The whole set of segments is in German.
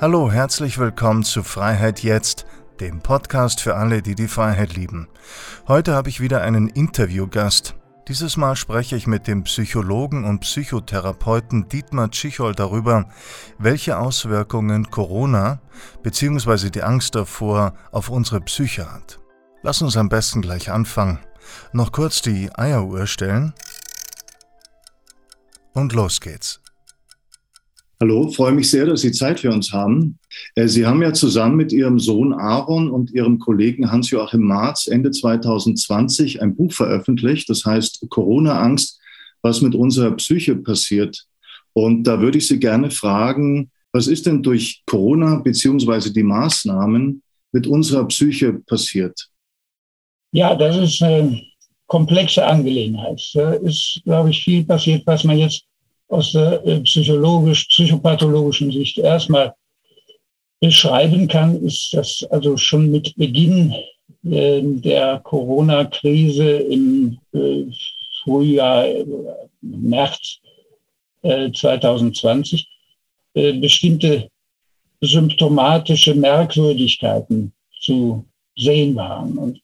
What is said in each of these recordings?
Hallo, herzlich willkommen zu Freiheit jetzt, dem Podcast für alle, die die Freiheit lieben. Heute habe ich wieder einen Interviewgast. Dieses Mal spreche ich mit dem Psychologen und Psychotherapeuten Dietmar Tschichol darüber, welche Auswirkungen Corona bzw. die Angst davor auf unsere Psyche hat. Lass uns am besten gleich anfangen. Noch kurz die Eieruhr stellen. Und los geht's. Hallo, freue mich sehr, dass Sie Zeit für uns haben. Äh, Sie haben ja zusammen mit Ihrem Sohn Aaron und Ihrem Kollegen Hans-Joachim Marz Ende 2020 ein Buch veröffentlicht, das heißt Corona-Angst, was mit unserer Psyche passiert. Und da würde ich Sie gerne fragen, was ist denn durch Corona beziehungsweise die Maßnahmen mit unserer Psyche passiert? Ja, das ist eine komplexe Angelegenheit. Da ist, glaube ich, viel passiert, was man jetzt aus der äh, psychologisch-psychopathologischen Sicht erstmal beschreiben kann, ist, dass also schon mit Beginn äh, der Corona-Krise im äh, Frühjahr, März 2020 bestimmte symptomatische Merkwürdigkeiten zu sehen waren. Und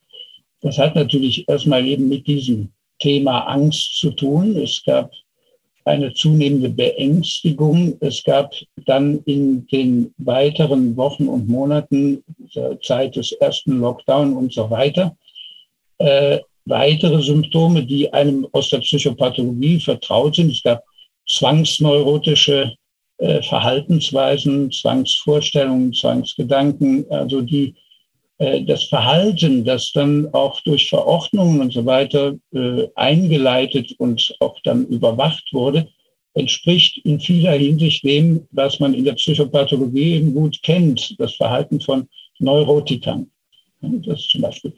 das hat natürlich erstmal eben mit diesem Thema Angst zu tun. Es gab eine zunehmende Beängstigung. Es gab dann in den weiteren Wochen und Monaten, Zeit des ersten Lockdown und so weiter, äh, weitere Symptome, die einem aus der Psychopathologie vertraut sind. Es gab zwangsneurotische äh, Verhaltensweisen, Zwangsvorstellungen, Zwangsgedanken, also die das Verhalten, das dann auch durch Verordnungen und so weiter äh, eingeleitet und auch dann überwacht wurde, entspricht in vieler Hinsicht dem, was man in der Psychopathologie eben gut kennt, das Verhalten von Neurotikern. Das ist zum Beispiel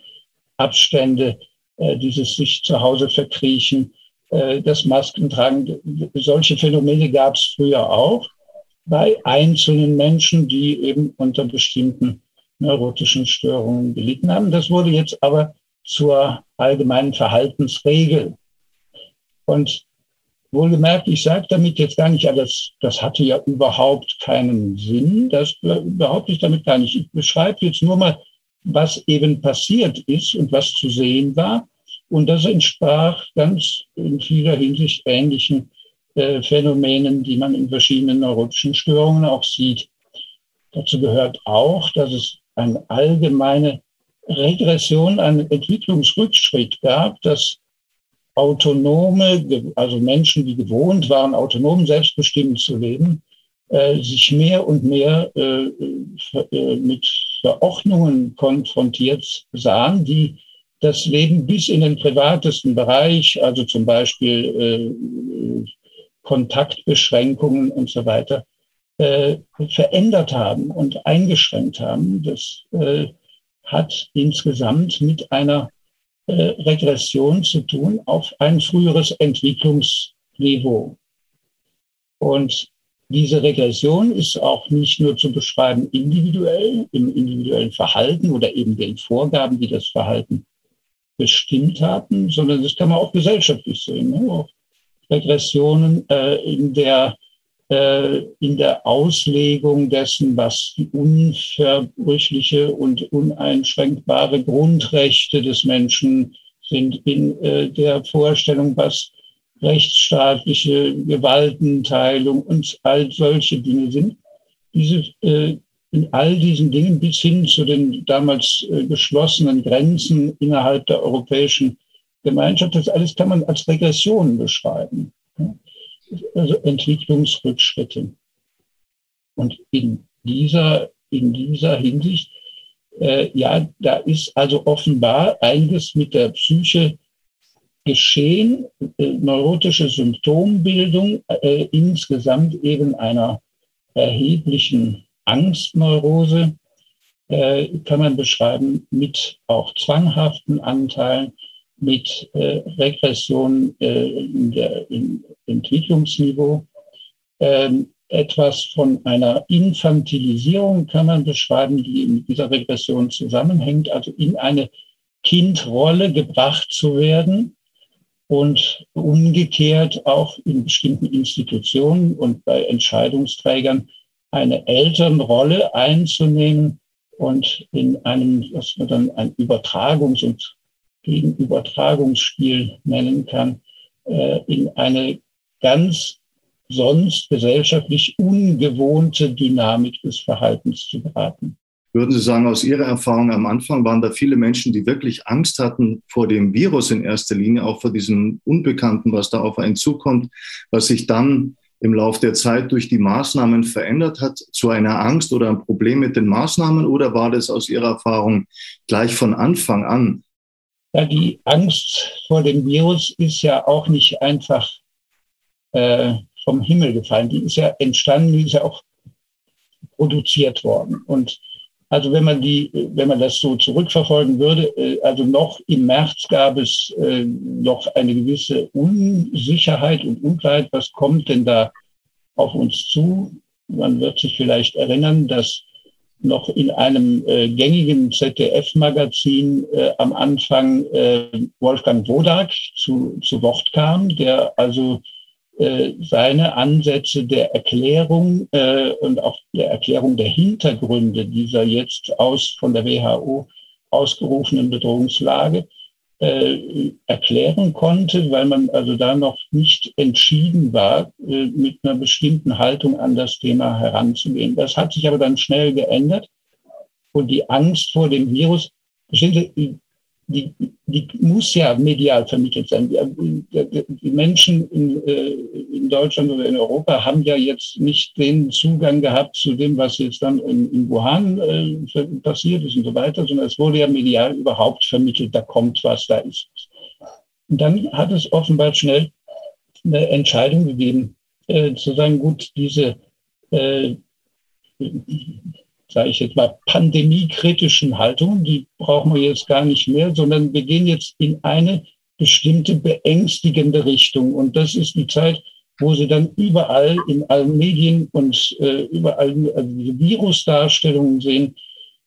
Abstände, äh, dieses sich zu Hause verkriechen, das Maskentragen. Solche Phänomene gab es früher auch bei einzelnen Menschen, die eben unter bestimmten neurotischen Störungen gelitten haben. Das wurde jetzt aber zur allgemeinen Verhaltensregel. Und wohlgemerkt, ich sage damit jetzt gar nicht, das, das hatte ja überhaupt keinen Sinn, das behaupte ich damit gar nicht. Ich beschreibe jetzt nur mal, was eben passiert ist und was zu sehen war. Und das entsprach ganz in vieler Hinsicht ähnlichen äh, Phänomenen, die man in verschiedenen neurotischen Störungen auch sieht. Dazu gehört auch, dass es eine allgemeine Regression, einen Entwicklungsrückschritt gab, dass autonome, also Menschen, die gewohnt waren, autonom selbstbestimmt zu leben, äh, sich mehr und mehr äh, äh, mit Verordnungen konfrontiert sahen, die das Leben bis in den privatesten Bereich, also zum Beispiel Kontaktbeschränkungen und so weiter, äh, verändert haben und eingeschränkt haben. Das äh, hat insgesamt mit einer äh, Regression zu tun auf ein früheres Entwicklungsniveau. Und diese Regression ist auch nicht nur zu beschreiben individuell, im individuellen Verhalten oder eben den Vorgaben, die das Verhalten bestimmt haben, sondern das kann man auch gesellschaftlich sehen. Ne? Auch Regressionen äh, in der in der Auslegung dessen, was die unverbrüchliche und uneinschränkbare Grundrechte des Menschen sind, in äh, der Vorstellung, was rechtsstaatliche Gewaltenteilung und all solche Dinge sind. Diese, äh, in all diesen Dingen bis hin zu den damals geschlossenen Grenzen innerhalb der europäischen Gemeinschaft, das alles kann man als Regression beschreiben Entwicklungsrückschritte. Und in dieser, in dieser Hinsicht, äh, ja, da ist also offenbar einiges mit der Psyche geschehen, äh, neurotische Symptombildung, äh, insgesamt eben einer erheblichen Angstneurose, äh, kann man beschreiben, mit auch zwanghaften Anteilen, mit äh, Regression äh, in der, im Entwicklungsniveau. Ähm, etwas von einer Infantilisierung kann man beschreiben, die mit dieser Regression zusammenhängt, also in eine Kindrolle gebracht zu werden und umgekehrt auch in bestimmten Institutionen und bei Entscheidungsträgern eine Elternrolle einzunehmen und in einem, was man dann ein Übertragungs- und Gegenübertragungsspiel nennen kann, äh, in eine ganz sonst gesellschaftlich ungewohnte Dynamik des Verhaltens zu geraten. Würden Sie sagen, aus Ihrer Erfahrung am Anfang waren da viele Menschen, die wirklich Angst hatten vor dem Virus in erster Linie, auch vor diesem Unbekannten, was da auf einen zukommt, was sich dann im Laufe der Zeit durch die Maßnahmen verändert hat, zu einer Angst oder ein Problem mit den Maßnahmen? Oder war das aus Ihrer Erfahrung gleich von Anfang an? Ja, die Angst vor dem Virus ist ja auch nicht einfach äh, vom Himmel gefallen. Die ist ja entstanden, die ist ja auch produziert worden. Und also wenn man die, wenn man das so zurückverfolgen würde, äh, also noch im März gab es äh, noch eine gewisse Unsicherheit und Unklarheit. Was kommt denn da auf uns zu? Man wird sich vielleicht erinnern, dass noch in einem äh, gängigen ZDF-Magazin äh, am Anfang äh, Wolfgang Wodak zu, zu Wort kam, der also äh, seine Ansätze der Erklärung äh, und auch der Erklärung der Hintergründe dieser jetzt aus von der WHO ausgerufenen Bedrohungslage äh, erklären konnte, weil man also da noch nicht entschieden war, äh, mit einer bestimmten Haltung an das Thema heranzugehen. Das hat sich aber dann schnell geändert und die Angst vor dem Virus, die, die muss ja medial vermittelt sein. Die, die Menschen in, äh, in, Deutschland oder in Europa haben ja jetzt nicht den Zugang gehabt zu dem, was jetzt dann in, in Wuhan äh, passiert ist und so weiter, sondern es wurde ja medial überhaupt vermittelt, da kommt was, da ist was. Und dann hat es offenbar schnell eine Entscheidung gegeben, äh, zu sagen, gut, diese äh, sage ich jetzt mal, pandemiekritischen Haltungen, die brauchen wir jetzt gar nicht mehr, sondern wir gehen jetzt in eine bestimmte beängstigende Richtung. Und das ist die Zeit, wo sie dann überall in allen Medien und äh, überall also diese Virusdarstellungen sehen,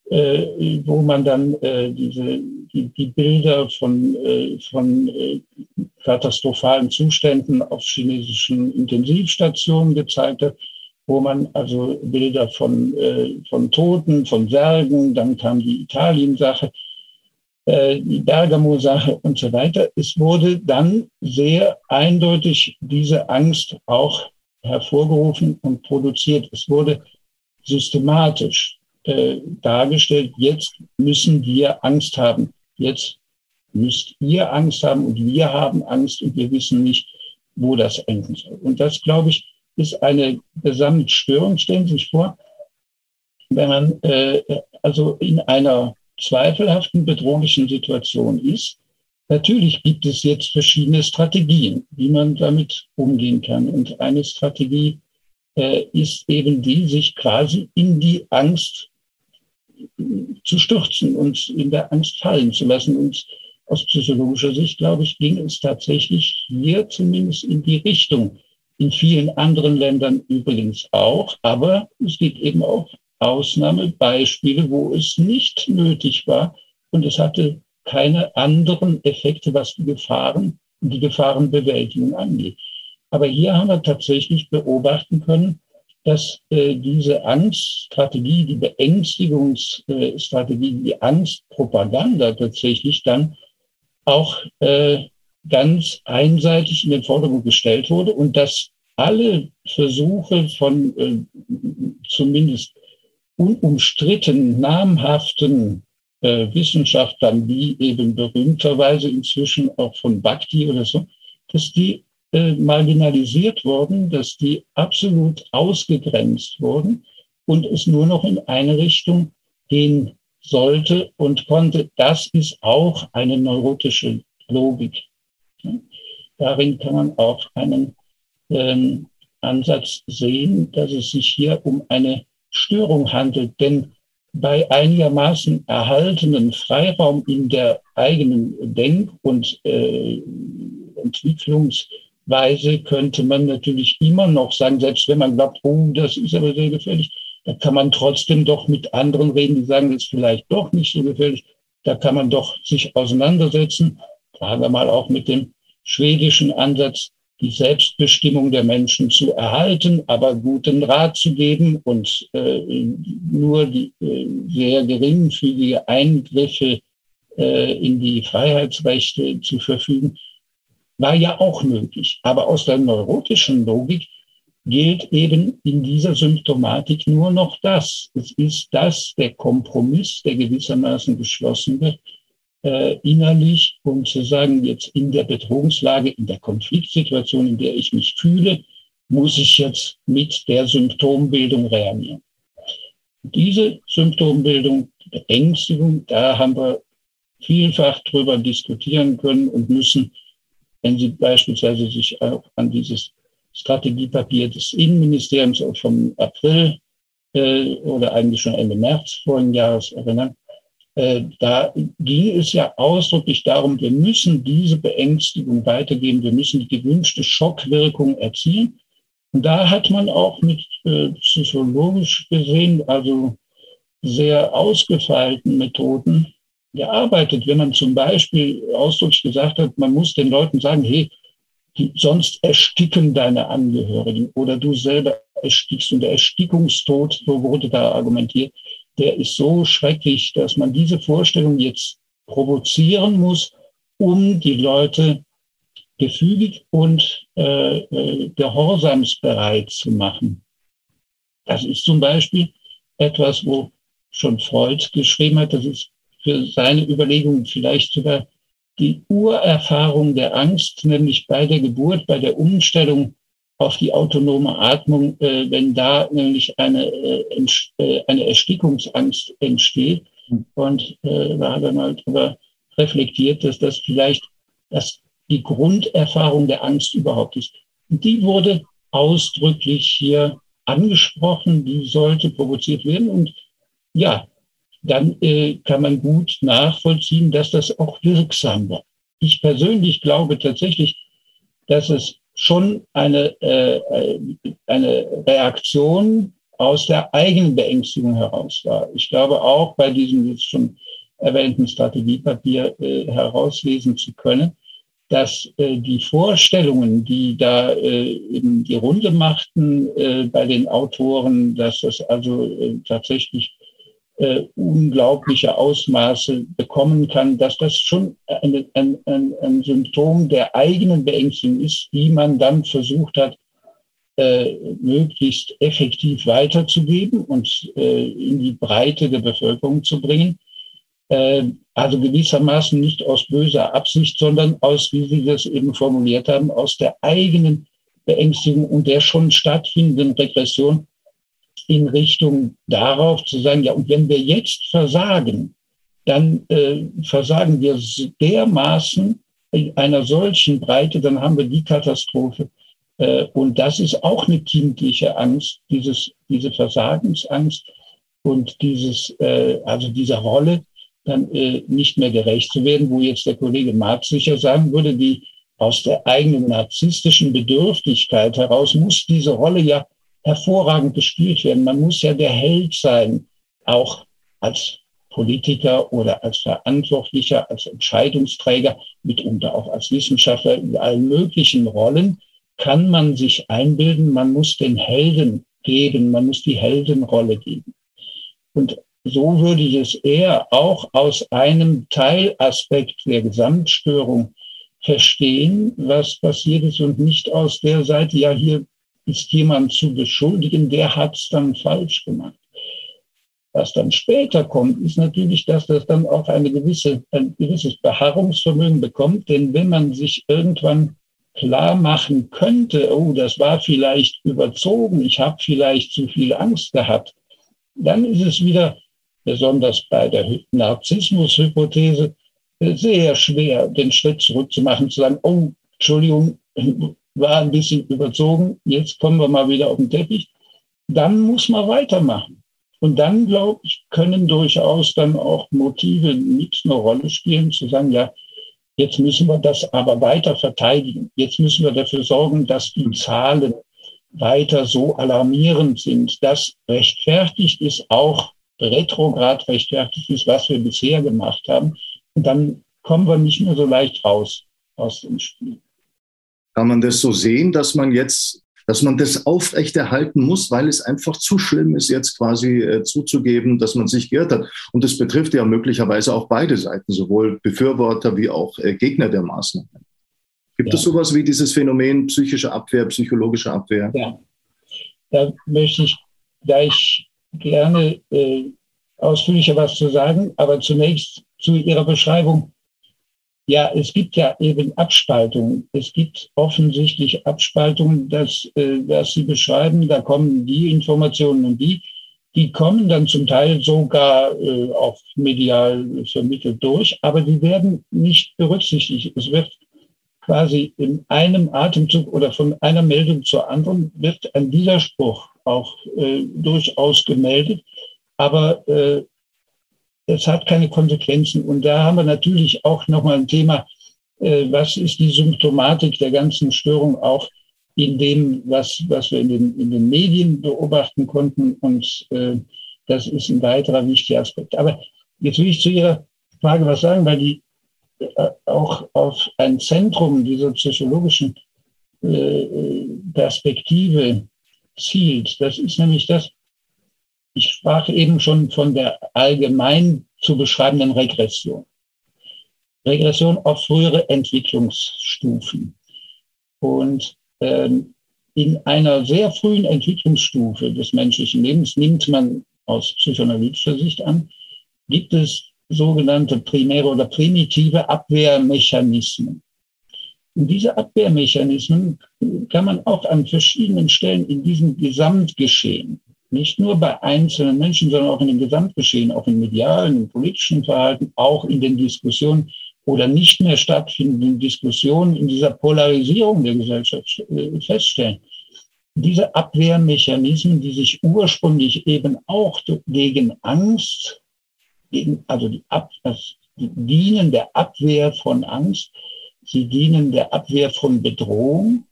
äh, wo man dann äh, diese, die, die Bilder von, äh, von äh, katastrophalen Zuständen auf chinesischen Intensivstationen gezeigt hat wo man also Bilder von, äh, von Toten, von Särgen, dann kam die Italien-Sache, äh, die Bergamo-Sache und so weiter. Es wurde dann sehr eindeutig diese Angst auch hervorgerufen und produziert. Es wurde systematisch äh, dargestellt, jetzt müssen wir Angst haben. Jetzt müsst ihr Angst haben und wir haben Angst und wir wissen nicht, wo das enden soll. Und das, glaube ich, ist eine Gesamtstörung. Stellen Sie sich vor, wenn man äh, also in einer zweifelhaften bedrohlichen Situation ist, natürlich gibt es jetzt verschiedene Strategien, wie man damit umgehen kann. Und eine Strategie äh, ist eben die, sich quasi in die Angst zu stürzen und in der Angst fallen zu lassen. Und aus psychologischer Sicht, glaube ich, ging es tatsächlich hier zumindest in die Richtung, in vielen anderen Ländern übrigens auch, aber es gibt eben auch Ausnahmebeispiele, wo es nicht nötig war und es hatte keine anderen Effekte, was die Gefahren und die Gefahrenbewältigung angeht. Aber hier haben wir tatsächlich beobachten können, dass äh, diese Angststrategie, die Beängstigungsstrategie, die Angstpropaganda tatsächlich dann auch äh, ganz einseitig in den Vordergrund gestellt wurde und dass alle Versuche von äh, zumindest unumstritten namhaften äh, Wissenschaftlern, wie eben berühmterweise inzwischen auch von Bhakti oder so, dass die äh, marginalisiert wurden, dass die absolut ausgegrenzt wurden und es nur noch in eine Richtung gehen sollte und konnte. Das ist auch eine neurotische Logik. Darin kann man auch einen ähm, Ansatz sehen, dass es sich hier um eine Störung handelt. Denn bei einigermaßen erhaltenen Freiraum in der eigenen Denk- und äh, Entwicklungsweise könnte man natürlich immer noch sagen, selbst wenn man glaubt, oh, das ist aber sehr gefährlich, da kann man trotzdem doch mit anderen reden, die sagen, das ist vielleicht doch nicht so gefährlich. Da kann man doch sich auseinandersetzen sagen wir mal auch mit dem schwedischen Ansatz, die Selbstbestimmung der Menschen zu erhalten, aber guten Rat zu geben und äh, nur die äh, sehr geringfügige Eingriffe äh, in die Freiheitsrechte zu verfügen, war ja auch möglich. Aber aus der neurotischen Logik gilt eben in dieser Symptomatik nur noch das. Es ist das, der Kompromiss, der gewissermaßen geschlossen wird, äh, innerlich und zu sagen, jetzt in der Bedrohungslage, in der Konfliktsituation, in der ich mich fühle, muss ich jetzt mit der Symptombildung reagieren. Diese Symptombildung, Beängstigung, da haben wir vielfach drüber diskutieren können und müssen, wenn Sie beispielsweise sich auch an dieses Strategiepapier des Innenministeriums vom April äh, oder eigentlich schon Ende März vorigen Jahres erinnern, da ging es ja ausdrücklich darum, wir müssen diese Beängstigung weitergeben, wir müssen die gewünschte Schockwirkung erzielen. Und da hat man auch mit äh, psychologisch gesehen, also sehr ausgefeilten Methoden gearbeitet. Wenn man zum Beispiel ausdrücklich gesagt hat, man muss den Leuten sagen, hey, die, sonst ersticken deine Angehörigen oder du selber erstickst und der Erstickungstod, so wurde da argumentiert, der ist so schrecklich, dass man diese Vorstellung jetzt provozieren muss, um die Leute gefügig und äh, äh, gehorsamsbereit zu machen. Das ist zum Beispiel etwas, wo schon Freud geschrieben hat, das ist für seine Überlegungen vielleicht sogar die Urerfahrung der Angst, nämlich bei der Geburt, bei der Umstellung auf die autonome Atmung, äh, wenn da nämlich eine, äh, äh eine Erstickungsangst entsteht. Hm. Und äh, da hat er mal darüber reflektiert, dass das vielleicht das die Grunderfahrung der Angst überhaupt ist. Und die wurde ausdrücklich hier angesprochen, die sollte provoziert werden. Und ja, dann äh, kann man gut nachvollziehen, dass das auch wirksam war. Ich persönlich glaube tatsächlich, dass es schon eine, äh, eine Reaktion aus der eigenen Beängstigung heraus war. Ich glaube auch bei diesem jetzt schon erwähnten Strategiepapier äh, herauslesen zu können, dass äh, die Vorstellungen, die da äh, eben die Runde machten äh, bei den Autoren, dass das also äh, tatsächlich äh, unglaubliche Ausmaße bekommen kann, dass das schon eine, ein, ein, ein Symptom der eigenen Beängstigung ist, die man dann versucht hat, äh, möglichst effektiv weiterzugeben und äh, in die Breite der Bevölkerung zu bringen. Äh, also gewissermaßen nicht aus böser Absicht, sondern aus, wie Sie das eben formuliert haben, aus der eigenen Beängstigung und der schon stattfindenden Regression in Richtung darauf zu sagen, ja, und wenn wir jetzt versagen, dann äh, versagen wir dermaßen in einer solchen Breite, dann haben wir die Katastrophe. Äh, und das ist auch eine kindliche Angst, dieses, diese Versagensangst und dieses, äh, also dieser Rolle dann äh, nicht mehr gerecht zu werden, wo jetzt der Kollege Marx sicher sagen würde, die aus der eigenen narzisstischen Bedürftigkeit heraus muss diese Rolle ja hervorragend gespielt werden. Man muss ja der Held sein, auch als Politiker oder als Verantwortlicher, als Entscheidungsträger, mitunter auch als Wissenschaftler in allen möglichen Rollen, kann man sich einbilden, man muss den Helden geben, man muss die Heldenrolle geben. Und so würde ich es eher auch aus einem Teilaspekt der Gesamtstörung verstehen, was passiert ist und nicht aus der Seite, ja, hier ist jemand zu beschuldigen, der hat es dann falsch gemacht. Was dann später kommt, ist natürlich, dass das dann auch eine gewisse, ein gewisses Beharrungsvermögen bekommt. Denn wenn man sich irgendwann klar machen könnte, oh, das war vielleicht überzogen, ich habe vielleicht zu viel Angst gehabt, dann ist es wieder, besonders bei der Narzissmus-Hypothese, sehr schwer, den Schritt zurückzumachen, zu sagen, oh, Entschuldigung, war ein bisschen überzogen, jetzt kommen wir mal wieder auf den Teppich, dann muss man weitermachen. Und dann, glaube ich, können durchaus dann auch Motive mit eine Rolle spielen, zu sagen, ja, jetzt müssen wir das aber weiter verteidigen. Jetzt müssen wir dafür sorgen, dass die Zahlen weiter so alarmierend sind. Das rechtfertigt ist auch retrograd rechtfertigt ist, was wir bisher gemacht haben. Und dann kommen wir nicht mehr so leicht raus aus dem Spiel. Kann man das so sehen, dass man jetzt, dass man das aufrechterhalten muss, weil es einfach zu schlimm ist, jetzt quasi äh, zuzugeben, dass man sich geirrt hat? Und das betrifft ja möglicherweise auch beide Seiten, sowohl Befürworter wie auch äh, Gegner der Maßnahmen. Gibt ja. es sowas wie dieses Phänomen psychische Abwehr, psychologische Abwehr? Ja, da möchte ich gleich gerne äh, ausführlicher was zu sagen, aber zunächst zu Ihrer Beschreibung. Ja, es gibt ja eben Abspaltungen. Es gibt offensichtlich Abspaltungen, dass, äh, dass Sie beschreiben, da kommen die Informationen und die, die kommen dann zum Teil sogar äh, auch medial vermittelt durch, aber die werden nicht berücksichtigt. Es wird quasi in einem Atemzug oder von einer Meldung zur anderen wird ein Widerspruch auch äh, durchaus gemeldet, aber äh, es hat keine Konsequenzen. Und da haben wir natürlich auch nochmal ein Thema, äh, was ist die Symptomatik der ganzen Störung auch in dem, was, was wir in den, in den Medien beobachten konnten. Und äh, das ist ein weiterer wichtiger Aspekt. Aber jetzt will ich zu Ihrer Frage was sagen, weil die äh, auch auf ein Zentrum dieser psychologischen äh, Perspektive zielt. Das ist nämlich das, ich sprach eben schon von der allgemein zu beschreibenden Regression. Regression auf frühere Entwicklungsstufen. Und ähm, in einer sehr frühen Entwicklungsstufe des menschlichen Lebens nimmt man aus psychoanalytischer Sicht an, gibt es sogenannte primäre oder primitive Abwehrmechanismen. Und diese Abwehrmechanismen kann man auch an verschiedenen Stellen in diesem Gesamtgeschehen, nicht nur bei einzelnen Menschen, sondern auch in dem Gesamtgeschehen, auch im medialen, im politischen Verhalten, auch in den Diskussionen oder nicht mehr stattfindenden Diskussionen in dieser Polarisierung der Gesellschaft äh, feststellen. Diese Abwehrmechanismen, die sich ursprünglich eben auch gegen Angst also die, Ab, die dienen der Abwehr von Angst, sie dienen der Abwehr von Bedrohung.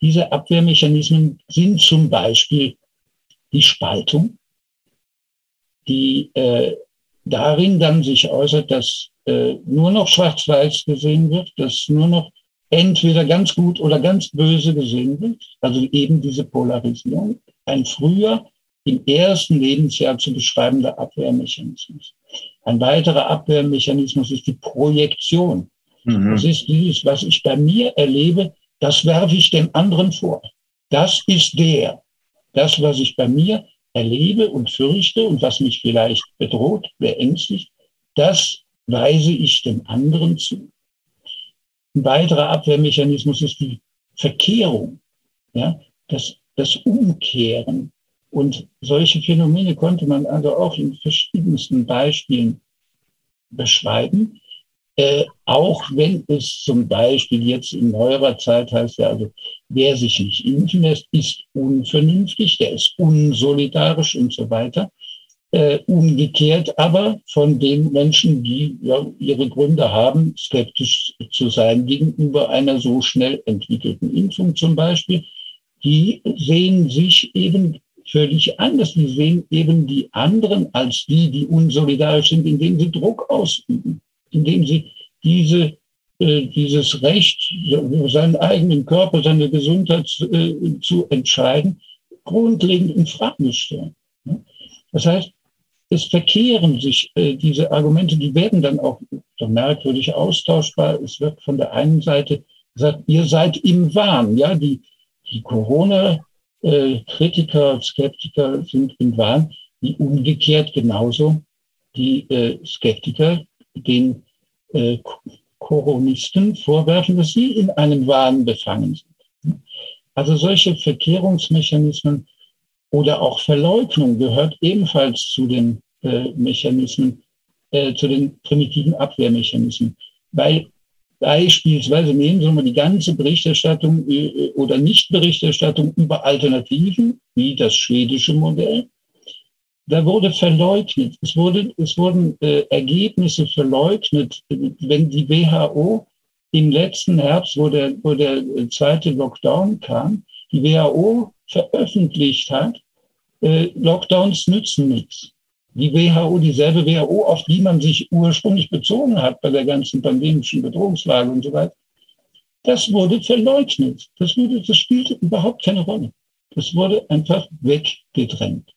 Diese Abwehrmechanismen sind zum Beispiel die Spaltung, die äh, darin dann sich äußert, dass äh, nur noch schwarz-weiß gesehen wird, dass nur noch entweder ganz gut oder ganz böse gesehen wird, also eben diese Polarisierung. Ein früher im ersten Lebensjahr zu beschreibender Abwehrmechanismus. Ein weiterer Abwehrmechanismus ist die Projektion. Mhm. Das ist dieses, was ich bei mir erlebe, das werfe ich dem anderen vor. Das ist der. Das, was ich bei mir erlebe und fürchte und was mich vielleicht bedroht, beängstigt, das weise ich dem anderen zu. Ein weiterer Abwehrmechanismus ist die Verkehrung, ja, das, das Umkehren. Und solche Phänomene konnte man also auch in verschiedensten Beispielen beschreiben. Äh, auch wenn es zum Beispiel jetzt in neuerer Zeit heißt ja, also wer sich nicht impfen lässt, ist unvernünftig, der ist unsolidarisch und so weiter. Äh, umgekehrt aber von den Menschen, die ja, ihre Gründe haben, skeptisch zu sein gegenüber einer so schnell entwickelten Impfung zum Beispiel, die sehen sich eben völlig anders. Die sehen eben die anderen als die, die unsolidarisch sind, indem sie Druck ausüben, indem sie diese, äh, dieses Recht, seinen eigenen Körper, seine Gesundheit äh, zu entscheiden, grundlegend in Frage stellen. Das heißt, es verkehren sich äh, diese Argumente, die werden dann auch so merkwürdig austauschbar. Es wird von der einen Seite gesagt, ihr seid im Wahn, ja, die, die Corona äh, Kritiker, Skeptiker sind im Wahn, wie umgekehrt genauso die äh, Skeptiker den äh, Koronisten vorwerfen, dass sie in einem Wahn befangen sind. Also solche Verkehrungsmechanismen oder auch Verleugnung gehört ebenfalls zu den äh, Mechanismen, äh, zu den primitiven Abwehrmechanismen, weil Beispielsweise nehmen Sie mal die ganze Berichterstattung äh, oder Nichtberichterstattung über Alternativen, wie das schwedische Modell. Da wurde verleugnet. Es, wurde, es wurden äh, Ergebnisse verleugnet, wenn die WHO im letzten Herbst, wo der, wo der zweite Lockdown kam, die WHO veröffentlicht hat, äh, Lockdowns nützen nichts die WHO, dieselbe WHO, auf die man sich ursprünglich bezogen hat bei der ganzen pandemischen Bedrohungslage und so weiter, Das wurde verleugnet. Das, wurde, das spielte überhaupt keine Rolle. Das wurde einfach weggedrängt.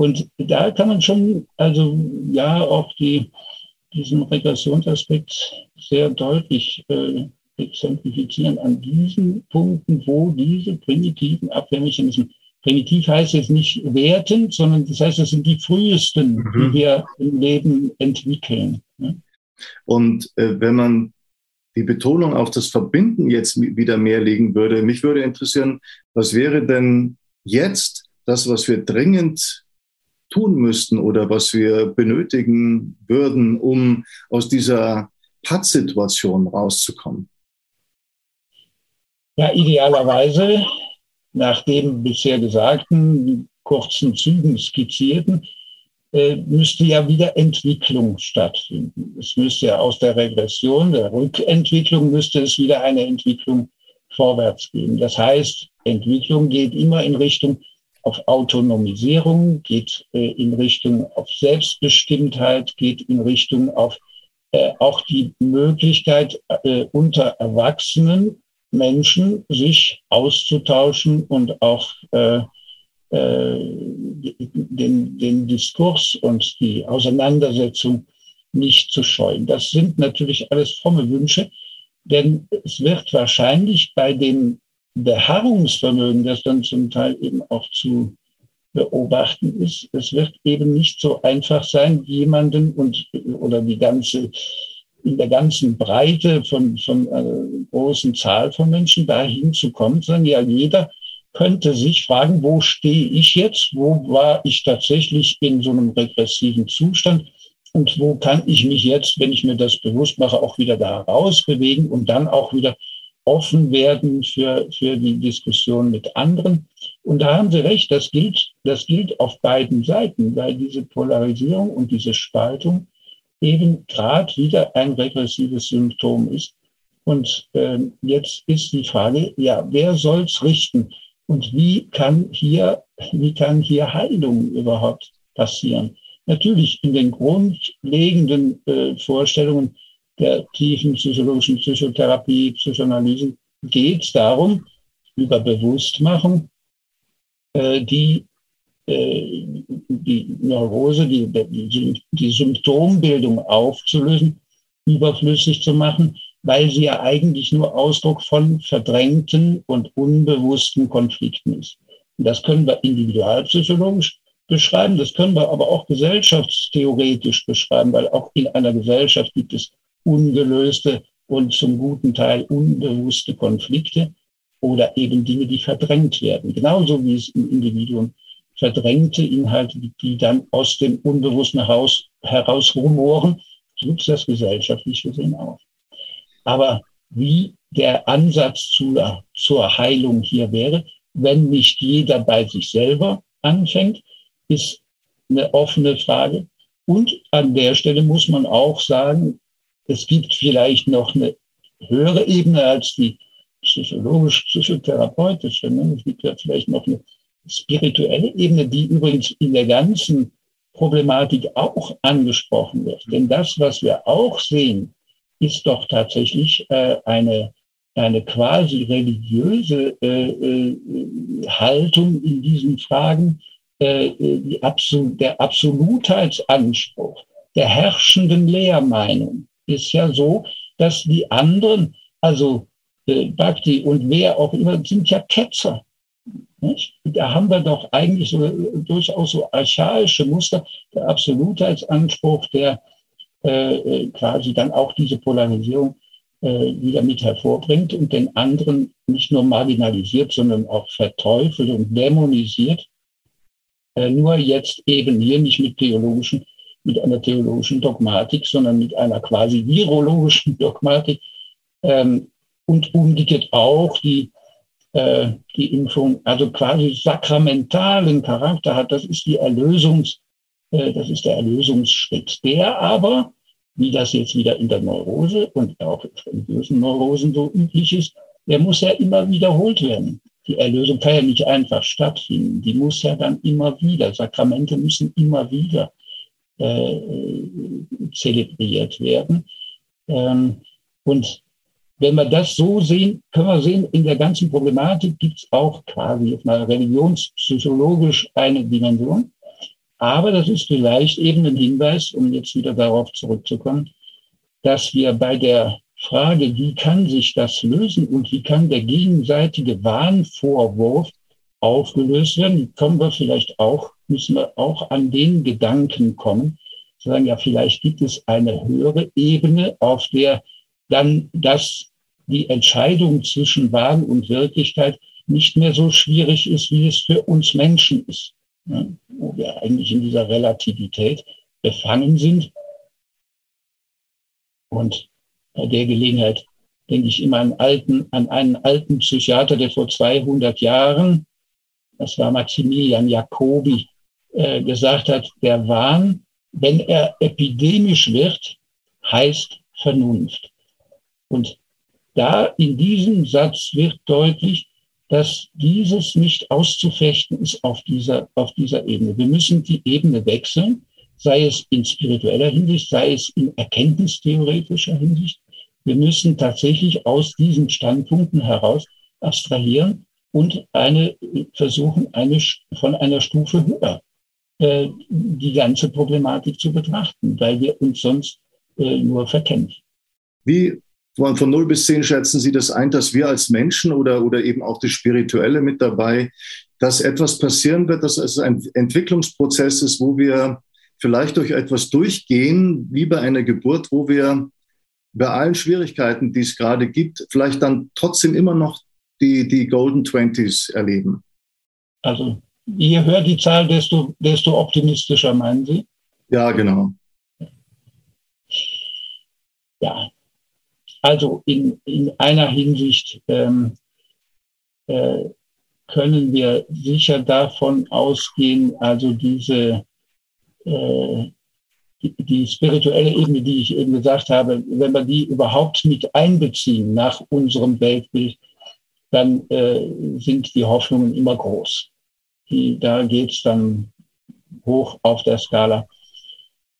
Und da kann man schon, also ja, auch die, diesen Regressionsaspekt sehr deutlich äh, exemplifizieren an diesen Punkten, wo diese primitiven Abwehrmechanismen, primitiv heißt jetzt nicht wertend, sondern das heißt, das sind die frühesten, mhm. die wir im Leben entwickeln. Ne? Und äh, wenn man die Betonung auf das Verbinden jetzt wieder mehr legen würde, mich würde interessieren, was wäre denn jetzt das, was wir dringend tun müssten oder was wir benötigen würden, um aus dieser Pattsituation rauszukommen? Ja, idealerweise nach dem bisher gesagten, kurzen Zügen skizzierten, äh, müsste ja wieder Entwicklung stattfinden. Es müsste ja aus der Regression, der Rückentwicklung, müsste es wieder eine Entwicklung vorwärts geben. Das heißt, Entwicklung geht immer in Richtung auf Autonomisierung, geht äh, in Richtung auf Selbstbestimmtheit, geht in Richtung auf äh, auch die Möglichkeit äh, unter Erwachsenen Menschen, sich auszutauschen und auch äh, äh, den, den Diskurs und die Auseinandersetzung nicht zu scheuen. Das sind natürlich alles fromme Wünsche, denn es wird wahrscheinlich bei dem Beharrungsvermögen, das dann zum Teil eben auch zu beobachten ist, es wird eben nicht so einfach sein, jemanden und oder die ganze in der ganzen Breite von, von einer großen Zahl von Menschen dahin zu kommen, sondern ja, jeder könnte sich fragen, wo stehe ich jetzt? Wo war ich tatsächlich in so einem regressiven Zustand? Und wo kann ich mich jetzt, wenn ich mir das bewusst mache, auch wieder da rausbewegen und dann auch wieder offen werden für, für die Diskussion mit anderen? Und da haben Sie recht, das gilt, das gilt auf beiden Seiten, weil diese Polarisierung und diese Spaltung eben gerade wieder ein regressives Symptom ist. Und äh, jetzt ist die Frage, ja, wer soll's richten? Und wie kann hier, wie kann hier Heilung überhaupt passieren? Natürlich in den grundlegenden äh, Vorstellungen der tiefen psychologischen Psychotherapie, Psychoanalyse geht es darum, über Bewusstmachung äh, die äh, die Neurose, die, die, die Symptombildung aufzulösen, überflüssig zu machen, weil sie ja eigentlich nur Ausdruck von verdrängten und unbewussten Konflikten ist. Und das können wir individualpsychologisch beschreiben, das können wir aber auch gesellschaftstheoretisch beschreiben, weil auch in einer Gesellschaft gibt es ungelöste und zum guten Teil unbewusste Konflikte oder eben Dinge, die verdrängt werden. Genauso wie es im Individuum verdrängte Inhalte, die dann aus dem Unbewussten heraus, heraus rumoren, es das gesellschaftlich gesehen auch. Aber wie der Ansatz zu, zur Heilung hier wäre, wenn nicht jeder bei sich selber anfängt, ist eine offene Frage. Und an der Stelle muss man auch sagen, es gibt vielleicht noch eine höhere Ebene als die psychologisch-psychotherapeutische. Ne? Es gibt ja vielleicht noch eine spirituelle Ebene, die übrigens in der ganzen Problematik auch angesprochen wird. Denn das, was wir auch sehen, ist doch tatsächlich äh, eine, eine quasi religiöse äh, äh, Haltung in diesen Fragen, äh, die Absol der Absolutheitsanspruch der herrschenden Lehrmeinung ist ja so, dass die anderen, also äh, Bhakti und wer auch immer, sind ja Ketzer. Nicht? Da haben wir doch eigentlich so, durchaus so archaische Muster, der Absolutheitsanspruch, der äh, äh, quasi dann auch diese Polarisierung äh, wieder mit hervorbringt und den anderen nicht nur marginalisiert, sondern auch verteufelt und dämonisiert. Äh, nur jetzt eben hier nicht mit theologischen, mit einer theologischen Dogmatik, sondern mit einer quasi virologischen Dogmatik ähm, und umgekehrt auch die äh, die Impfung also quasi sakramentalen Charakter hat. Das ist die Erlösungs, äh, das ist der Erlösungsschritt. Der aber, wie das jetzt wieder in der Neurose und auch in religiösen Neurosen so üblich ist, der muss ja immer wiederholt werden. Die Erlösung kann ja nicht einfach stattfinden. Die muss ja dann immer wieder, Sakramente müssen immer wieder zelebriert werden. Ähm, und wenn wir das so sehen, können wir sehen, in der ganzen Problematik gibt es auch quasi jetzt mal religionspsychologisch eine Dimension. Aber das ist vielleicht eben ein Hinweis, um jetzt wieder darauf zurückzukommen, dass wir bei der Frage, wie kann sich das lösen und wie kann der gegenseitige Wahnvorwurf aufgelöst werden, kommen wir vielleicht auch, müssen wir auch an den Gedanken kommen, zu sagen, ja, vielleicht gibt es eine höhere Ebene, auf der dann das die Entscheidung zwischen Wahn und Wirklichkeit nicht mehr so schwierig ist, wie es für uns Menschen ist, ne? wo wir eigentlich in dieser Relativität befangen sind. Und bei der Gelegenheit denke ich immer an, alten, an einen alten Psychiater, der vor 200 Jahren, das war Maximilian Jacobi, äh, gesagt hat, der Wahn, wenn er epidemisch wird, heißt Vernunft. Und da in diesem Satz wird deutlich, dass dieses nicht auszufechten ist auf dieser, auf dieser Ebene. Wir müssen die Ebene wechseln, sei es in spiritueller Hinsicht, sei es in erkenntnistheoretischer Hinsicht. Wir müssen tatsächlich aus diesen Standpunkten heraus abstrahieren und eine, versuchen, eine, von einer Stufe höher äh, die ganze Problematik zu betrachten, weil wir uns sonst äh, nur verkennen. Wie von, von 0 bis 10 schätzen Sie das ein, dass wir als Menschen oder, oder eben auch das Spirituelle mit dabei, dass etwas passieren wird, dass es ein Entwicklungsprozess ist, wo wir vielleicht durch etwas durchgehen, wie bei einer Geburt, wo wir bei allen Schwierigkeiten, die es gerade gibt, vielleicht dann trotzdem immer noch die, die Golden Twenties erleben? Also je höher die Zahl, desto, desto optimistischer meinen Sie? Ja, genau. Ja, also in, in einer Hinsicht ähm, äh, können wir sicher davon ausgehen, also diese äh, die, die spirituelle Ebene, die ich eben gesagt habe, wenn wir die überhaupt mit einbeziehen nach unserem Weltbild, dann äh, sind die Hoffnungen immer groß. Die, da geht's dann hoch auf der Skala.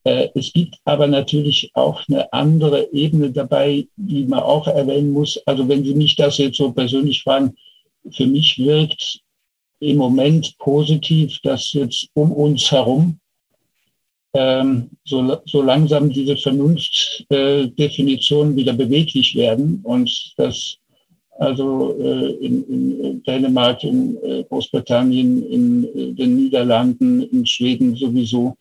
Äh, es gibt aber natürlich auch eine andere Ebene dabei, die man auch erwähnen muss. Also wenn Sie mich das jetzt so persönlich fragen, für mich wirkt im Moment positiv, dass jetzt um uns herum ähm, so, so langsam diese Vernunftdefinitionen äh, wieder beweglich werden und dass also äh, in, in Dänemark, in äh, Großbritannien, in äh, den Niederlanden, in Schweden sowieso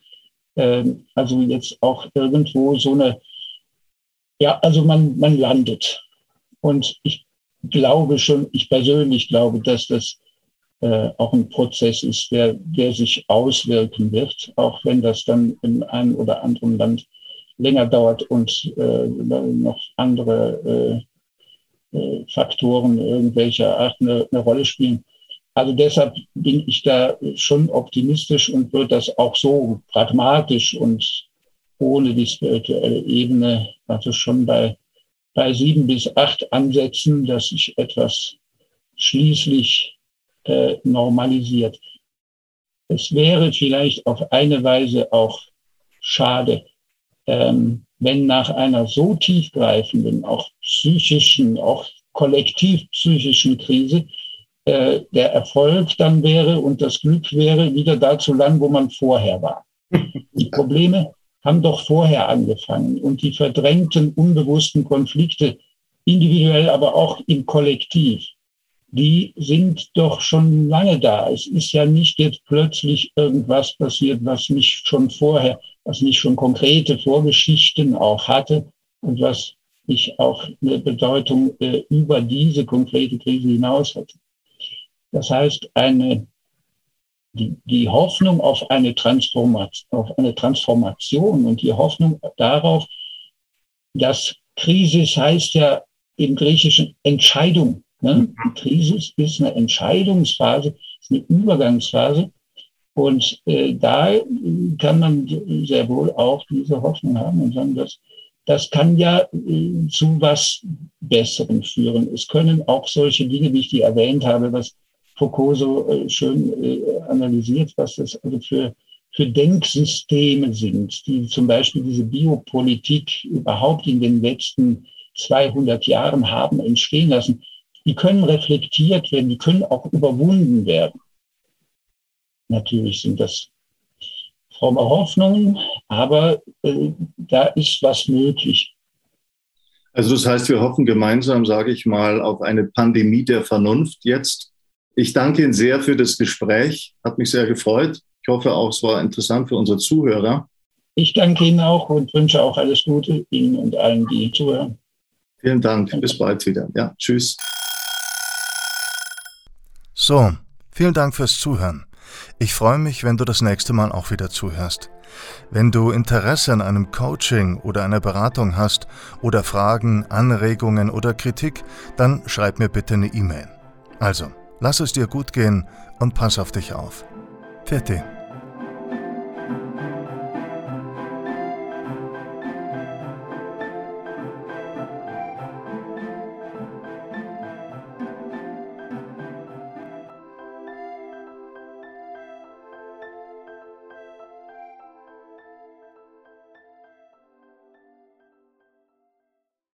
ähm, also jetzt auch irgendwo so eine, ja, also man, man landet. Und ich glaube schon, ich persönlich glaube, dass das äh, auch ein Prozess ist, der, der sich auswirken wird, auch wenn das dann in einem oder anderen Land länger dauert und äh, noch andere äh, äh Faktoren irgendwelcher Art eine, eine Rolle spielen. Also deshalb bin ich da schon optimistisch und würde das auch so pragmatisch und ohne die spirituelle Ebene, also schon bei, bei sieben bis acht ansetzen, dass sich etwas schließlich äh, normalisiert. Es wäre vielleicht auf eine Weise auch schade, ähm, wenn nach einer so tiefgreifenden, auch psychischen, auch kollektiv psychischen Krise äh, der Erfolg dann wäre und das Glück wäre, wieder da zu landen, wo man vorher war. Die Probleme haben doch vorher angefangen und die verdrängten, unbewussten Konflikte, individuell, aber auch im Kollektiv, die sind doch schon lange da. Es ist ja nicht jetzt plötzlich irgendwas passiert, was nicht schon vorher, was nicht schon konkrete Vorgeschichten auch hatte und was nicht auch eine Bedeutung äh, über diese konkrete Krise hinaus hatte. Das heißt, eine, die, die Hoffnung auf eine, Transformation, auf eine Transformation und die Hoffnung darauf, dass Krisis heißt ja im Griechischen Entscheidung. Ne? Die Krise ist eine Entscheidungsphase, ist eine Übergangsphase. Und äh, da kann man sehr wohl auch diese Hoffnung haben und sagen, dass das kann ja äh, zu was Besserem führen. Es können auch solche Dinge, wie ich die erwähnt habe, was Foucault so äh, schön äh, analysiert, was das also für, für Denksysteme sind, die zum Beispiel diese Biopolitik überhaupt in den letzten 200 Jahren haben entstehen lassen, die können reflektiert werden, die können auch überwunden werden. Natürlich sind das fromme Hoffnungen, aber äh, da ist was möglich. Also das heißt, wir hoffen gemeinsam, sage ich mal, auf eine Pandemie der Vernunft jetzt. Ich danke Ihnen sehr für das Gespräch, hat mich sehr gefreut. Ich hoffe auch, es war interessant für unsere Zuhörer. Ich danke Ihnen auch und wünsche auch alles Gute Ihnen und allen, die zuhören. Vielen Dank. Bis bald wieder. Ja, tschüss. So, vielen Dank fürs Zuhören. Ich freue mich, wenn du das nächste Mal auch wieder zuhörst. Wenn du Interesse an einem Coaching oder einer Beratung hast oder Fragen, Anregungen oder Kritik, dann schreib mir bitte eine E-Mail. Also, lass es dir gut gehen und pass auf dich auf. Fertig.